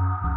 Mm-hmm.